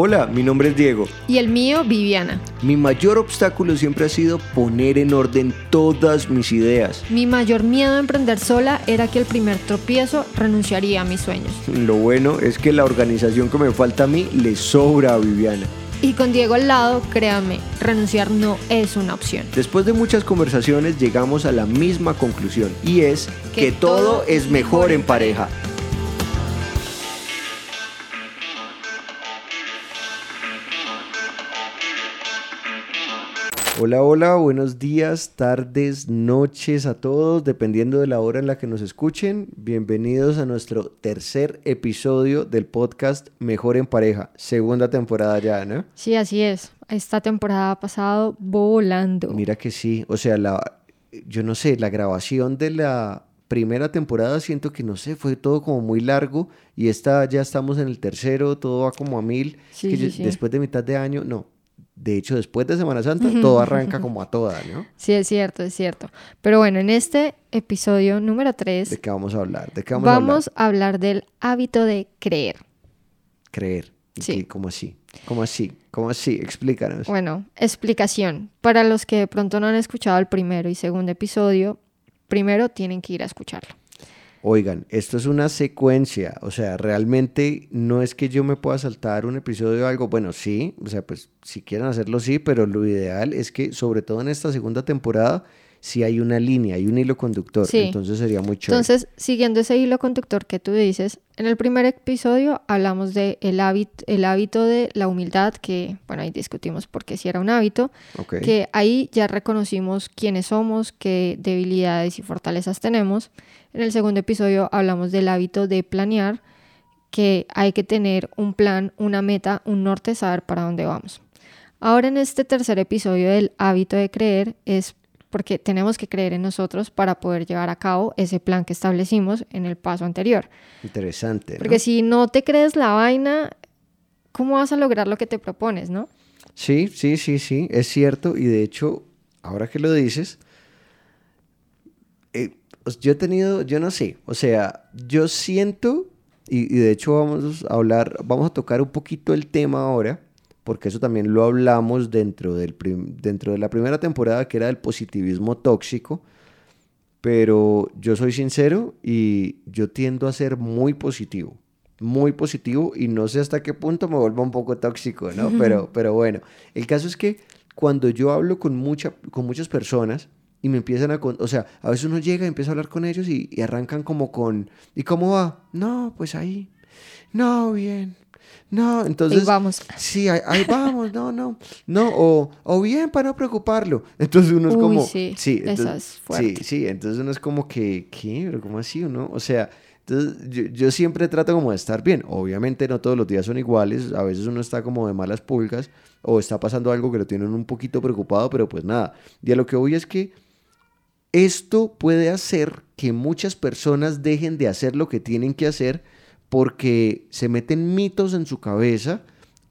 Hola, mi nombre es Diego. Y el mío, Viviana. Mi mayor obstáculo siempre ha sido poner en orden todas mis ideas. Mi mayor miedo a emprender sola era que el primer tropiezo renunciaría a mis sueños. Lo bueno es que la organización que me falta a mí le sobra a Viviana. Y con Diego al lado, créanme, renunciar no es una opción. Después de muchas conversaciones llegamos a la misma conclusión y es que, todo es mejor en pareja. Hola, hola, buenos días, tardes, noches a todos, dependiendo de la hora en la que nos escuchen. Bienvenidos a nuestro tercer episodio del podcast Mejor en Pareja, segunda temporada ya, ¿no? Sí, así es. Esta temporada ha pasado volando. Mira que sí, o sea, la, yo no sé, la grabación de la primera temporada siento que no sé, fue todo como muy largo y esta ya estamos en el tercero, todo va como a mil. Sí, sí, sí. Después de mitad de año, no, de hecho, después de Semana Santa, todo arranca como a toda, ¿no? Sí, es cierto, es cierto. Pero bueno, en este episodio número 3... ¿De qué vamos a hablar? ¿De qué vamos, vamos a, hablar? del hábito de creer. Creer. Sí. ¿Cómo así? ¿Cómo así? ¿Cómo así? Explícanos. Bueno, explicación. Para los que de pronto no han escuchado el primero y segundo episodio, primero tienen que ir a escucharlo. Oigan, esto es una secuencia, o sea, realmente no es que yo me pueda saltar un episodio o algo, bueno, sí, o sea, pues si quieren hacerlo sí, pero lo ideal es que sobre todo en esta segunda temporada si hay una línea, hay un hilo conductor, entonces sería muy chévere. Entonces, siguiendo ese hilo conductor que tú dices, en el primer episodio hablamos de el hábito, el hábito de la humildad, que, bueno, ahí discutimos por qué si era un hábito, que ahí ya reconocimos quiénes somos, qué debilidades y fortalezas tenemos. En el segundo episodio hablamos del hábito de planear, que hay que tener un plan, una meta, un norte, saber para dónde vamos. Ahora en este tercer episodio del hábito de creer es porque tenemos que creer en nosotros para poder llevar a cabo ese plan que establecimos en el paso anterior. Interesante. Porque si no te crees la vaina, ¿cómo vas a lograr lo que te propones, no? Sí, sí, sí, sí, es cierto. Y de hecho, ahora que lo dices, eh, pues yo he tenido, yo no sé, o sea, yo siento, y, y de hecho vamos a hablar, vamos a tocar un poquito el tema ahora porque eso también lo hablamos dentro, del dentro de la primera temporada, que era el positivismo tóxico, pero yo soy sincero y yo tiendo a ser muy positivo, muy positivo y no sé hasta qué punto me vuelvo un poco tóxico, ¿no? Pero, pero bueno, el caso es que cuando yo hablo con, mucha, con muchas personas, y me empiezan a... O sea, a veces uno llega y empieza a hablar con ellos y, y, arrancan como con... ¿Y cómo va? No, pues ahí. No, bien. No, entonces... Ahí vamos. Sí, ahí, vamos, no, no. No, o, o, bien para no preocuparlo. Entonces uno es como... Sí, sí, entonces, es fuerte. Sí, sí, entonces uno es como que, ¿qué? ¿Pero cómo así no? O sea, entonces yo, yo, siempre trato como de estar bien. Obviamente no todos los días son iguales. A veces uno está como de malas pulgas o está pasando algo que lo tienen un poquito preocupado, pero pues nada. Y a lo que voy es que esto puede hacer que muchas personas dejen de hacer lo que tienen que hacer porque se meten mitos en su cabeza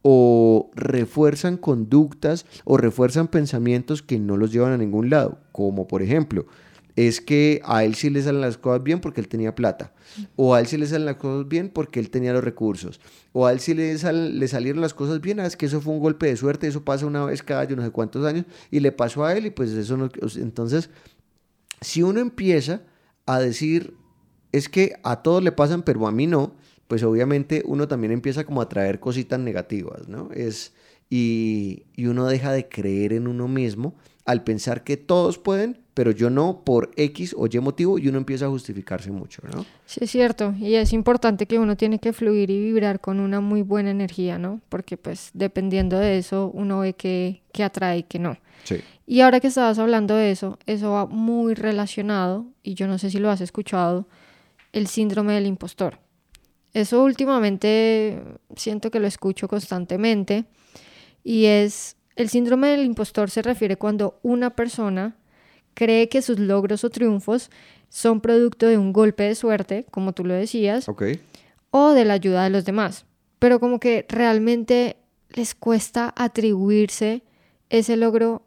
o refuerzan conductas o refuerzan pensamientos que no los llevan a ningún lado, como por ejemplo, es que a él sí le salen las cosas bien porque él tenía plata, o a él sí le salen las cosas bien porque él tenía los recursos, o a él sí le, le salieron las cosas bien, ah, es que eso fue un golpe de suerte, eso pasa una vez cada yo no sé cuántos años, y le pasó a él y pues eso no... Entonces, si uno empieza a decir, es que a todos le pasan, pero a mí no, pues obviamente uno también empieza como a traer cositas negativas, ¿no? Es, y, uno deja de creer en uno mismo al pensar que todos pueden, pero yo no por X o Y motivo y uno empieza a justificarse mucho, ¿no? Sí, es cierto. Y es importante que uno tiene que fluir y vibrar con una muy buena energía, ¿no? Porque pues dependiendo de eso uno ve que, que atrae y que no. Sí. Y ahora que estabas hablando de eso, eso va muy relacionado, y yo no sé si lo has escuchado, el síndrome del impostor. Eso últimamente siento que lo escucho constantemente y es el síndrome del impostor se refiere cuando una persona cree que sus logros o triunfos son producto de un golpe de suerte, como tú lo decías, o de la ayuda de los demás, pero como que realmente les cuesta atribuirse ese logro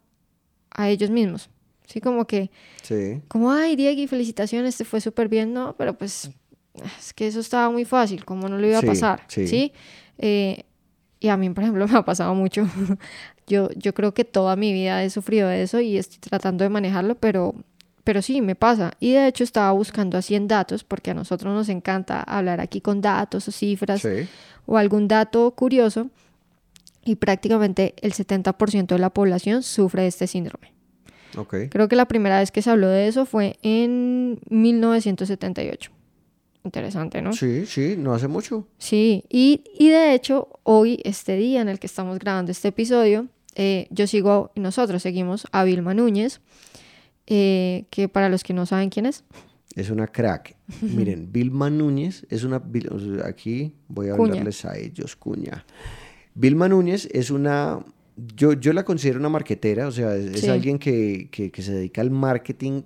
a ellos mismos. Sí, como que, sí. como, ay, Diego, felicitaciones, te fue súper bien, no, pero pues es que eso estaba muy fácil, como no lo iba a pasar, ¿sí? Eh, Y a mí, por ejemplo, me ha pasado mucho. yo, yo creo que toda mi vida he sufrido de eso y estoy tratando de manejarlo, pero, pero sí, me pasa. Y de hecho estaba buscando así en datos, porque a nosotros nos encanta hablar aquí con datos o cifras o algún dato curioso. Y prácticamente el 70% de la población sufre de este síndrome. Creo que la primera vez que se habló de eso fue en 1978. Interesante, ¿no? Sí, sí, no hace mucho. Sí, y, de hecho, hoy, este día en el que estamos grabando este episodio, eh, yo sigo, y nosotros seguimos a Vilma Núñez, eh, que para los que no saben quién es. Es una crack. Miren, Vilma Núñez es una... Aquí voy a hablarles a ellos, cuña. Vilma Núñez es una yo, yo la considero una marquetera, o sea, es, alguien que, que, se dedica al marketing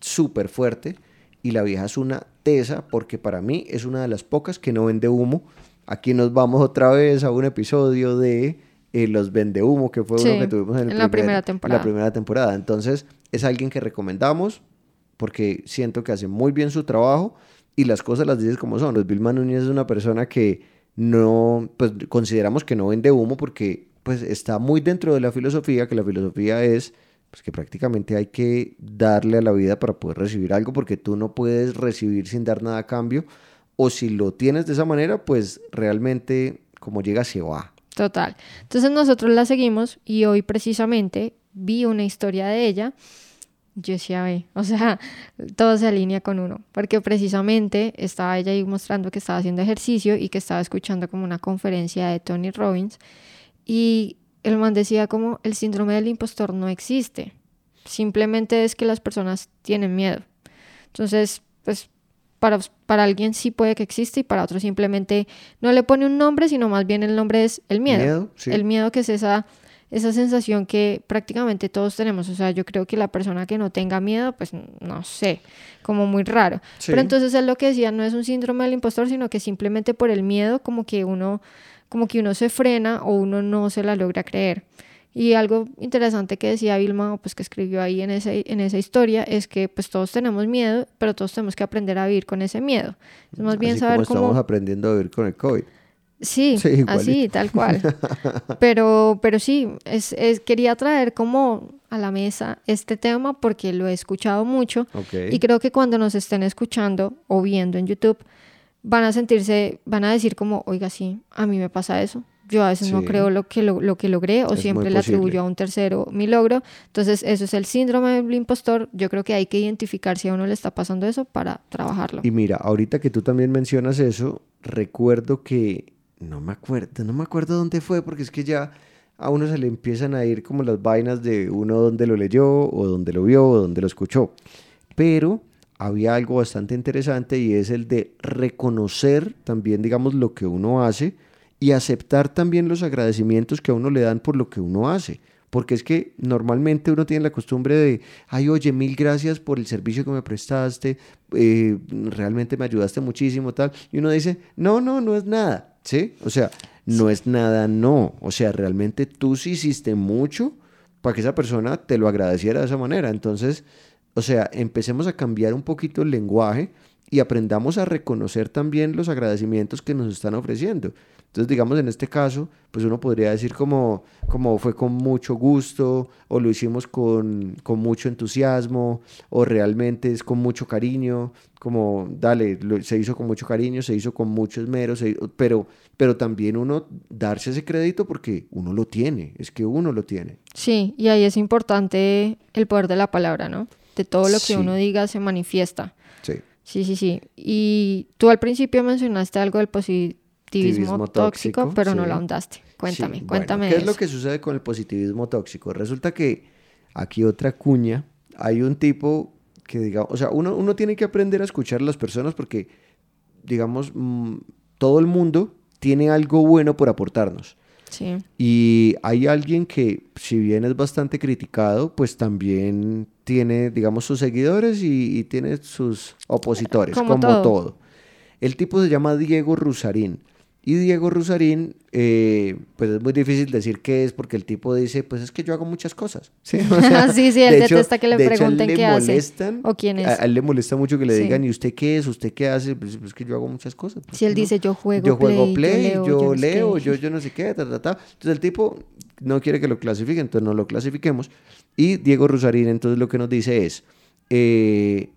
súper fuerte y la vieja es una tesa porque para mí es una de las pocas que no vende humo. Aquí nos vamos otra vez a un episodio de eh, los vende humo, que fue uno que tuvimos en, la primera temporada. la primera temporada. Entonces, es alguien que recomendamos porque siento que hace muy bien su trabajo y las cosas las dices como son. Los Vilma Núñez es una persona que no, pues consideramos que no vende humo porque pues está muy dentro de la filosofía, que la filosofía es pues, que prácticamente hay que darle a la vida para poder recibir algo, porque tú no puedes recibir sin dar nada a cambio, o si lo tienes de esa manera, pues realmente como llega se va. Total. Entonces nosotros la seguimos y hoy precisamente vi una historia de ella. Yo decía, ve, o sea, todo se alinea con uno, porque precisamente estaba ella ahí mostrando que estaba haciendo ejercicio y que estaba escuchando como una conferencia de Tony Robbins y el man decía como el síndrome del impostor no existe. Simplemente es que las personas tienen miedo. Entonces, pues para, para alguien sí puede que existe y para otro simplemente no le pone un nombre, sino más bien el nombre es el miedo. El miedo que es esa, esa sensación que prácticamente todos tenemos. O sea, yo creo que la persona que no tenga miedo, pues no sé, como muy raro. Pero entonces es lo que decía, no es un síndrome del impostor, sino que simplemente por el miedo como que uno como que uno se frena o uno no se la logra creer. Y algo interesante que decía Vilma, pues que escribió ahí en, ese, en esa historia, es que pues todos tenemos miedo, pero todos tenemos que aprender a vivir con ese miedo. Es más bien saber cómo... Estamos aprendiendo a vivir con el COVID. Sí, así, tal cual. Pero, pero sí, es, quería traer como a la mesa este tema porque lo he escuchado mucho y creo que cuando nos estén escuchando o viendo en YouTube, van a sentirse, van a decir como, oiga, sí, a mí me pasa eso. Yo a veces no creo lo que, lo, que logré o siempre le atribuyo a un tercero mi logro. Entonces, eso es el síndrome del impostor. Yo creo que hay que identificar si a uno le está pasando eso para trabajarlo. Y mira, ahorita que tú también mencionas eso, recuerdo que, no me acuerdo, no me acuerdo dónde fue, porque es que ya a uno se le empiezan a ir como las vainas de uno donde lo leyó o donde lo vio o donde lo escuchó. Pero había algo bastante interesante y es el de reconocer también, digamos, lo que uno hace y aceptar también los agradecimientos que a uno le dan por lo que uno hace. Porque es que normalmente uno tiene la costumbre de, ay, oye, mil gracias por el servicio que me prestaste, eh, realmente me ayudaste muchísimo, tal. Y uno dice, no, no, no es nada, ¿sí? O sea, no es nada, no. O sea, realmente tú sí hiciste mucho para que esa persona te lo agradeciera de esa manera. Entonces, o sea, empecemos a cambiar un poquito el lenguaje y aprendamos a reconocer también los agradecimientos que nos están ofreciendo. Entonces, digamos, en este caso, pues uno podría decir como, como fue con mucho gusto, o lo hicimos con, con mucho entusiasmo, o realmente es con mucho cariño, como, dale, se hizo con mucho cariño, se hizo con mucho esmero, pero, pero también uno darse ese crédito porque uno lo tiene, es que uno lo tiene. Sí, y ahí es importante el poder de la palabra, ¿no? De todo lo que uno diga se manifiesta. Sí. Sí, sí, sí. Y tú al principio mencionaste algo del positivismo tóxico, pero no lo ahondaste. Cuéntame, cuéntame. ¿Qué es lo que sucede con el positivismo tóxico? Resulta que aquí otra cuña, hay un tipo que diga, o sea, uno, uno tiene que aprender a escuchar a las personas porque, digamos, mm, todo el mundo tiene algo bueno por aportarnos. Y hay alguien que, si bien es bastante criticado, pues también tiene, digamos, sus seguidores y, tiene sus opositores, como, todo. El tipo se llama Diego Rusarín. Y Diego Rusarín, eh, pues es muy difícil decir qué es, porque el tipo dice, pues es que yo hago muchas cosas. Sí, sí, sí, él detesta que le pregunten qué hace o quién es. A, él le molesta mucho que le digan, ¿y usted qué es? ¿Usted qué hace? Pues, pues es que yo hago muchas cosas. si él dice, yo juego yo juego play, yo leo, yo, yo, no sé qué, ta, ta, ta. Entonces el tipo no quiere que lo clasifiquen, entonces no lo clasifiquemos. Y Diego Rusarín entonces lo que nos dice es, eh,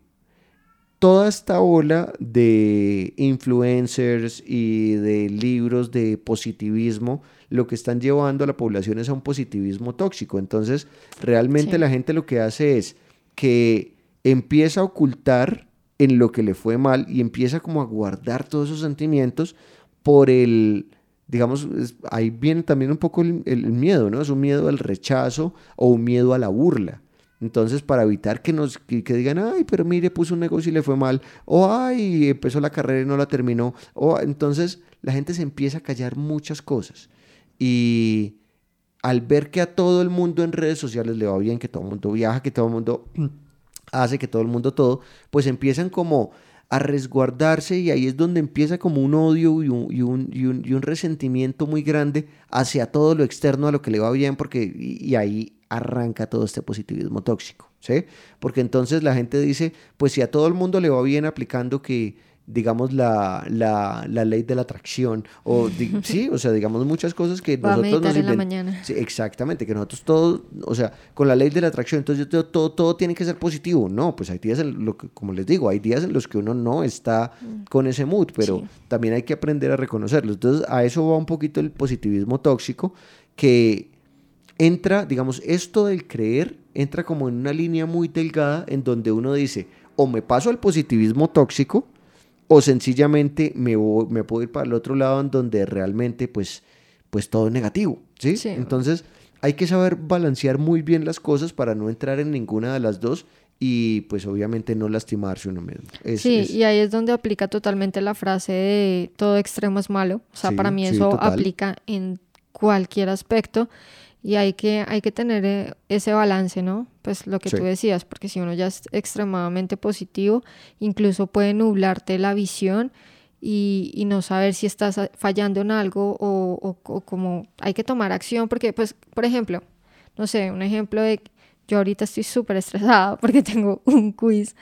toda esta ola de influencers y de libros de positivismo, lo que están llevando a la población es a un positivismo tóxico. Entonces, realmente la gente lo que hace es que empieza a ocultar en lo que le fue mal y empieza como a guardar todos esos sentimientos por el, digamos, ahí viene también un poco el, el, miedo, ¿no? Es un miedo al rechazo o un miedo a la burla. Entonces, para evitar que nos que, digan, ay, pero mire, puso un negocio y le fue mal, o ay, empezó la carrera y no la terminó, o entonces la gente se empieza a callar muchas cosas. Y al ver que a todo el mundo en redes sociales le va bien, que todo el mundo viaja, que todo el mundo hace, que todo el mundo todo, pues empiezan como a resguardarse y ahí es donde empieza como un odio y un, y un, y un, resentimiento muy grande hacia todo lo externo, a lo que le va bien, porque y ahí arranca todo este positivismo tóxico, ¿sí? Porque entonces la gente dice, pues si a todo el mundo le va bien aplicando que digamos, la, la, la, ley de la atracción, o sí, o sea, digamos muchas cosas que nosotros nos en la mañana. Sí, exactamente, que nosotros todos, o sea, con la ley de la atracción, entonces todo, todo, tiene que ser positivo. No, pues hay días, en lo que, como les digo, hay días en los que uno no está mm. con ese mood, pero también hay que aprender a reconocerlo. Entonces, a eso va un poquito el positivismo tóxico, que entra, digamos, esto del creer entra como en una línea muy delgada en donde uno dice, o me paso al positivismo tóxico, o sencillamente me, me puedo ir para el otro lado en donde realmente pues, pues todo es negativo, ¿sí? Entonces hay que saber balancear muy bien las cosas para no entrar en ninguna de las dos y pues obviamente no lastimarse uno mismo. sí, y ahí es donde aplica totalmente la frase de todo extremo es malo. O sea, para mí eso aplica en cualquier aspecto y hay que, hay que tener eh, ese balance, ¿no? Pues lo que tú decías, porque si uno ya es extremadamente positivo, incluso puede nublarte la visión y, y no saber si estás fallando en algo o, o, como hay que tomar acción, porque pues, por ejemplo, no sé, un ejemplo de yo ahorita estoy súper estresada porque tengo un quiz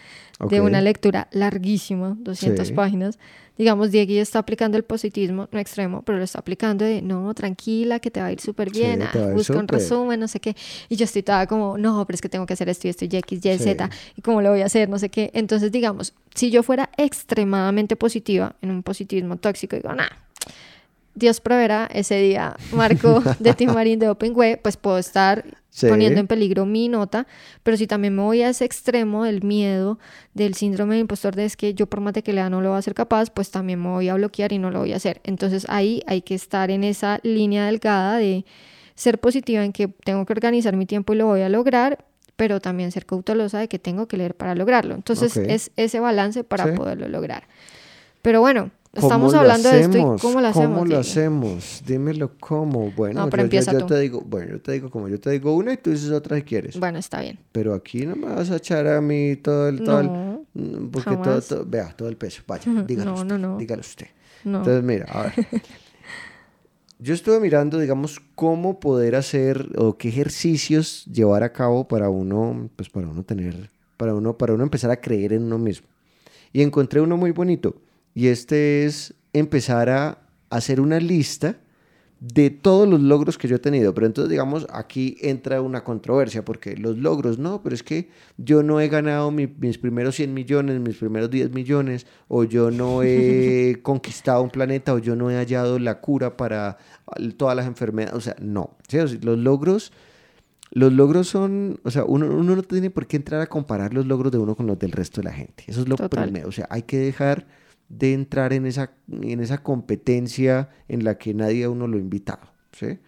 de una lectura larguísima, 200 páginas. Digamos, Diego está aplicando el positivismo, no extremo, pero lo está aplicando de, no, tranquila, que te va a ir súper bien, ah, busca un resumen, no sé qué. Y yo estoy toda como, no, pero es que tengo que hacer esto y esto y X, Y, Z, y cómo lo voy a hacer, no sé qué. Entonces, digamos, si yo fuera extremadamente positiva en un positivismo tóxico, digo, nada Dios proveerá ese día, Marco de Tim Marín de Open Web, pues puedo estar poniendo en peligro mi nota, pero si también me voy a ese extremo del miedo, del síndrome de impostor, de es que yo por más de que lea no lo voy a ser capaz, pues también me voy a bloquear y no lo voy a hacer. Entonces ahí hay que estar en esa línea delgada de ser positiva en que tengo que organizar mi tiempo y lo voy a lograr, pero también ser cautelosa de que tengo que leer para lograrlo. Entonces es ese balance para poderlo lograr. Pero bueno, Estamos hablando de esto y cómo lo hacemos. ¿Cómo lo hacemos? Dímelo cómo. Bueno, yo, te digo, bueno, yo te digo como yo te digo una y tú dices otra si quieres. Bueno, está bien. Pero aquí no me vas a echar a mí todo el todo no, mm, porque todo, vea, todo el peso. Vaya, dígalo no, usted. No, dígalo usted. Entonces, mira, a ver. yo estuve mirando, digamos, cómo poder hacer o qué ejercicios llevar a cabo para uno, pues para uno tener, para uno, para uno empezar a creer en uno mismo. Y encontré uno muy bonito y este es empezar a hacer una lista de todos los logros que yo he tenido. Pero entonces, digamos, aquí entra una controversia, porque los logros, no, pero es que yo no he ganado mis primeros 100 millones, mis primeros 10 millones, o yo no he conquistado un planeta, o yo no he hallado la cura para todas las enfermedades. O sea, no. los logros... Los logros son, o sea, uno, uno, no tiene por qué entrar a comparar los logros de uno con los del resto de la gente. Eso es lo primero. O sea, hay que dejar de entrar en esa, en esa competencia en la que nadie a uno lo ha invitado. ¿sí?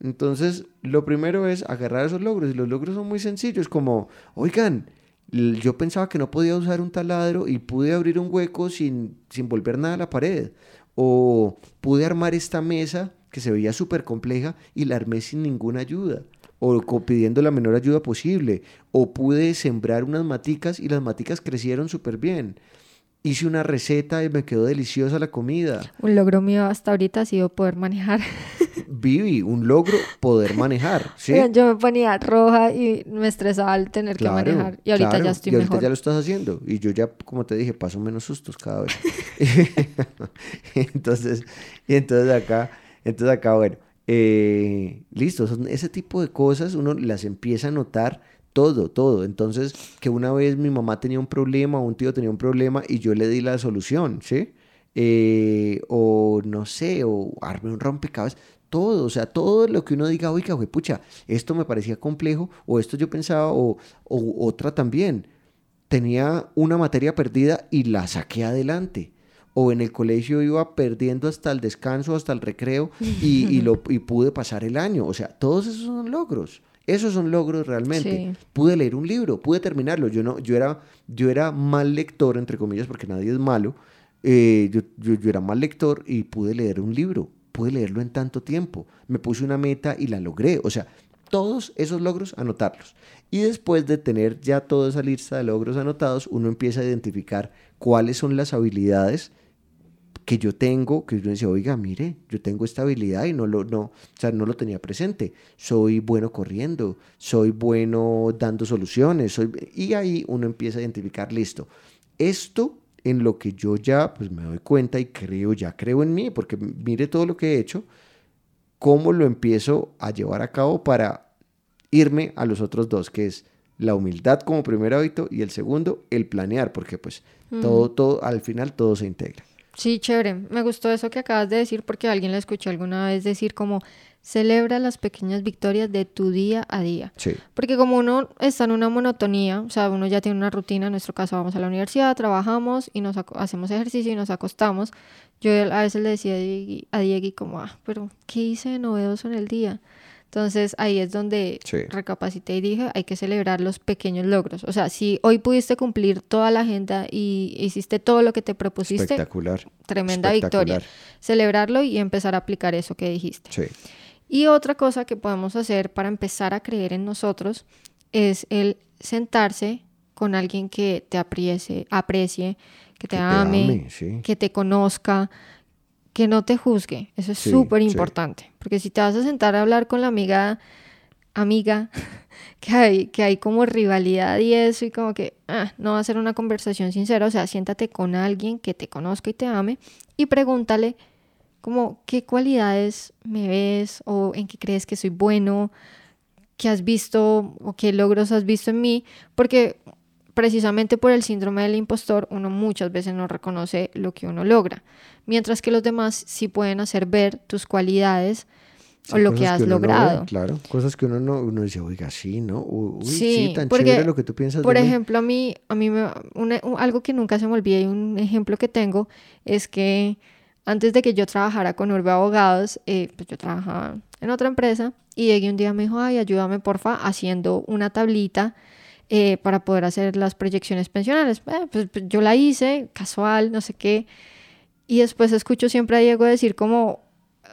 Entonces, lo primero es agarrar esos logros. Y los logros son muy sencillos, como, oigan, yo pensaba que no podía usar un taladro y pude abrir un hueco sin, sin volver nada a la pared. O pude armar esta mesa que se veía súper compleja y la armé sin ninguna ayuda. O pidiendo la menor ayuda posible. O pude sembrar unas maticas y las maticas crecieron súper bien hice una receta y me quedó deliciosa la comida. Un logro mío hasta ahorita ha sido poder manejar. Vivi, un logro poder manejar, ¿sí? Yo me ponía roja y me estresaba al tener que manejar. Y ahorita ya estoy y ahorita ya lo estás haciendo. Y yo ya, como te dije, paso menos sustos cada vez. entonces, y entonces acá, entonces acá, bueno, eh, listo, son ese tipo de cosas uno las empieza a notar todo, todo. Entonces, que una vez mi mamá tenía un problema, un tío tenía un problema y yo le di la solución, ¿sí? Eh, o no sé, o arme un rompecabezas, todo, o sea, todo lo que uno diga, oiga, güey, pucha, esto me parecía complejo, o esto yo pensaba, o, o otra también. Tenía una materia perdida y la saqué adelante o en el colegio iba perdiendo hasta el descanso, hasta el recreo y, lo, y pude pasar el año. O sea, todos esos son logros. Esos son logros realmente. Pude leer un libro, pude terminarlo. Yo, no, yo, era, yo era mal lector, entre comillas, porque nadie es malo. Eh, yo, yo, era mal lector y pude leer un libro. Pude leerlo en tanto tiempo. Me puse una meta y la logré. O sea, todos esos logros, anotarlos. Y después de tener ya toda esa lista de logros anotados, uno empieza a identificar cuáles son las habilidades que yo tengo, que uno dice, oiga, mire, yo tengo esta habilidad y no lo, no, o sea, no lo tenía presente. Soy bueno corriendo, soy bueno dando soluciones, soy, y ahí uno empieza a identificar, listo, esto en lo que yo ya pues me doy cuenta y creo, ya creo en mí, porque mire todo lo que he hecho, cómo lo empiezo a llevar a cabo para irme a los otros dos, que es la humildad como primer hábito y el segundo, el planear, porque pues todo, todo, al final todo se integra. Sí, chévere. Me gustó eso que acabas de decir porque alguien le escuché alguna vez decir como celebra las pequeñas victorias de tu día a día. Sí. Porque como uno está en una monotonía, o sea, uno ya tiene una rutina, en nuestro caso vamos a la universidad, trabajamos y nos hacemos ejercicio y nos acostamos. Yo a veces le decía a Diego como, ah, pero ¿qué hice de novedoso en el día? Entonces ahí es donde recapacité y dije, hay que celebrar los pequeños logros. O sea, si hoy pudiste cumplir toda la agenda y hiciste todo lo que te propusiste, Espectacular. tremenda victoria. Celebrarlo y empezar a aplicar eso que dijiste. Sí. Y otra cosa que podemos hacer para empezar a creer en nosotros es el sentarse con alguien que te aprecie, aprecie que te, ame, que te conozca, que no te juzgue. Eso es súper importante. Porque si te vas a sentar a hablar con la amiga, amiga, que hay, que hay como rivalidad y eso, y como que ah, no va a ser una conversación sincera. O sea, siéntate con alguien que te conozca y te ame y pregúntale como qué cualidades me ves o en qué crees que soy bueno, qué has visto o qué logros has visto en mí. Porque precisamente por el síndrome del impostor, uno muchas veces no reconoce lo que uno logra, mientras que los demás sí pueden hacer ver tus cualidades o lo que has logrado. claro, cosas que uno no uno dice, oiga, sí, ¿no? Uy, sí, tan chévere lo que tú piensas. Por ejemplo, a mí, a mí me, algo que nunca se me olvida y un ejemplo que tengo es que antes de que yo trabajara con Urbe Abogados, eh, pues yo trabajaba en otra empresa y llegué un día me dijo, ay, ayúdame porfa haciendo una tablita eh, para poder hacer las proyecciones pensionales. Eh, pues, pues, yo la hice, casual, no sé qué. Y después escucho siempre a Diego decir como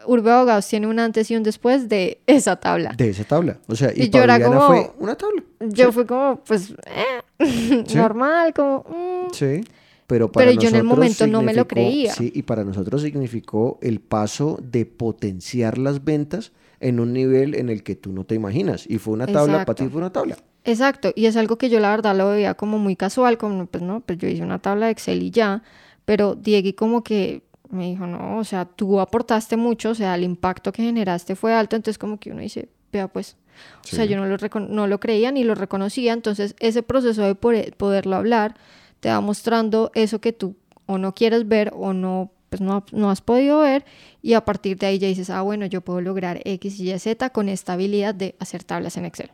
Urbe Abogados tiene un antes y un después de esa tabla. De esa tabla. O sea, y, yo era como, fue una tabla. Yo fui como, pues, eh, normal, como... Mm. Sí. Pero, para Pero yo en el momento no me lo creía. Sí, y para nosotros significó el paso de potenciar las ventas en un nivel en el que tú no te imaginas. Y fue una tabla, para ti fue una tabla. Exacto, y es algo que yo la verdad lo veía como muy casual, como pues no, pues yo hice una tabla de Excel y ya, pero Diego como que me dijo, no, o sea, tú aportaste mucho, o sea, el impacto que generaste fue alto, entonces como que uno dice, vea pues, o sea, yo no lo, no lo creía ni lo reconocía, entonces ese proceso de poderlo hablar te va mostrando eso que tú o no quieres ver o no pues no, no, has podido ver y a partir de ahí ya dices, ah, bueno, yo puedo lograr X, Y, Z con esta habilidad de hacer tablas en Excel.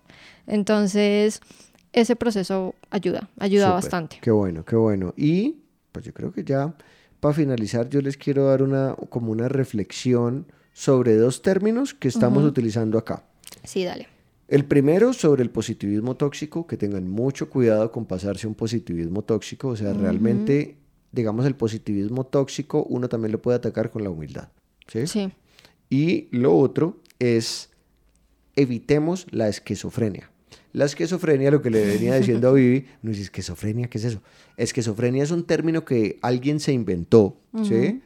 Entonces, ese proceso ayuda, ayuda bastante. Qué bueno, qué bueno. Y pues yo creo que ya para finalizar yo les quiero dar una como una reflexión sobre dos términos que estamos utilizando acá. Sí, dale. El primero sobre el positivismo tóxico, que tengan mucho cuidado con pasarse un positivismo tóxico, o sea, realmente digamos, el positivismo tóxico, uno también lo puede atacar con la humildad. ¿sí? sí. Y lo otro es evitemos la esquizofrenia. La esquizofrenia, lo que le venía diciendo a Vivi, no dice esquizofrenia, ¿qué es eso? Esquizofrenia es un término que alguien se inventó, ¿sí?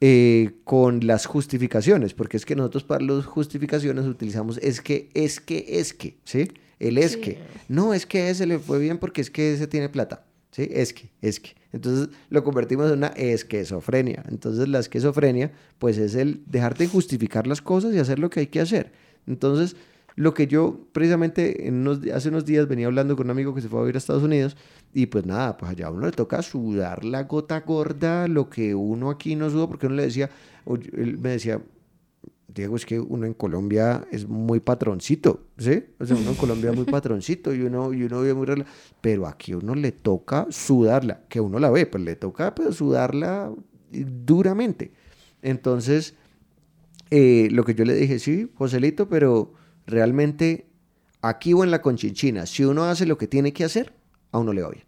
Eh, con las justificaciones, porque es que nosotros para las justificaciones utilizamos es que, es que, es que, ¿sí? El es que. No, es que ese le fue bien porque es que ese tiene plata, ¿sí? Es que, es que. Entonces lo convertimos en una esquizofrenia. Entonces la esquizofrenia, pues es el dejarte justificar las cosas y hacer lo que hay que hacer. Entonces, lo que yo precisamente en hace unos días venía hablando con un amigo que se fue a vivir a Estados Unidos y pues nada, pues allá a uno le toca sudar la gota gorda, lo que uno aquí no suda, porque uno le decía, él me decía, Diego, es que uno en Colombia es muy patroncito, ¿sí? O sea, uno en Colombia es muy patroncito y uno, y uno vive muy... Pero aquí a uno le toca sudarla, que uno la ve, pues le toca pues, sudarla duramente. Entonces, eh, lo que yo le dije, sí, Joselito, pero realmente aquí o en la conchinchina, si uno hace lo que tiene que hacer, a uno le va bien.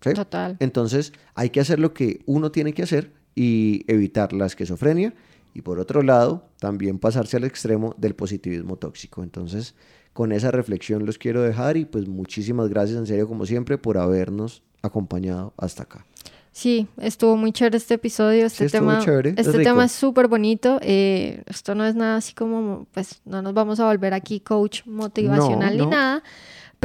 Total. Entonces hay que hacer lo que uno tiene que hacer y evitar la esquizofrenia y por otro lado también pasarse al extremo del positivismo tóxico. Entonces con esa reflexión los quiero dejar y pues muchísimas gracias en serio como siempre por habernos acompañado hasta acá. Sí, estuvo muy chévere este episodio. Este tema, este tema es súper bonito. Eh, esto no es nada así como, pues, no nos vamos a volver aquí coach motivacional ni nada,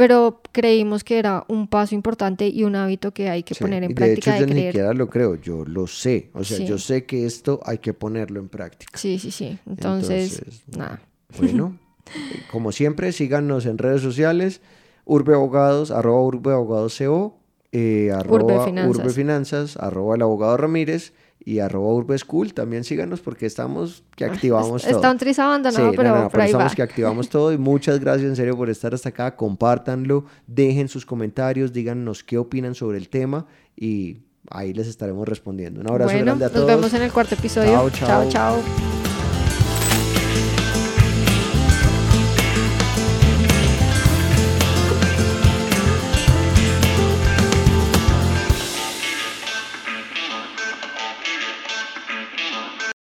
pero creímos que era un paso importante y un hábito que hay que poner en práctica. De hecho, yo ni siquiera lo creo, yo lo sé. O sea, yo sé que esto hay que ponerlo en práctica. Sí, sí, sí. Entonces, nada. Bueno, como siempre, síganos en redes sociales, Urbe Abogados, arroba Urbe Abogados CO eh, arroba Urbe Finanzas. arroba el abogado Ramírez y arroba Urbe School. También síganos porque estamos que activamos todo. Está un tris abandonado, pero, pero estamos que activamos todo y muchas gracias en serio por estar hasta acá. Compártanlo, dejen sus comentarios, díganos qué opinan sobre el tema y ahí les estaremos respondiendo. Un abrazo grande a todos. Nos vemos en el cuarto episodio. chao. chao. chao.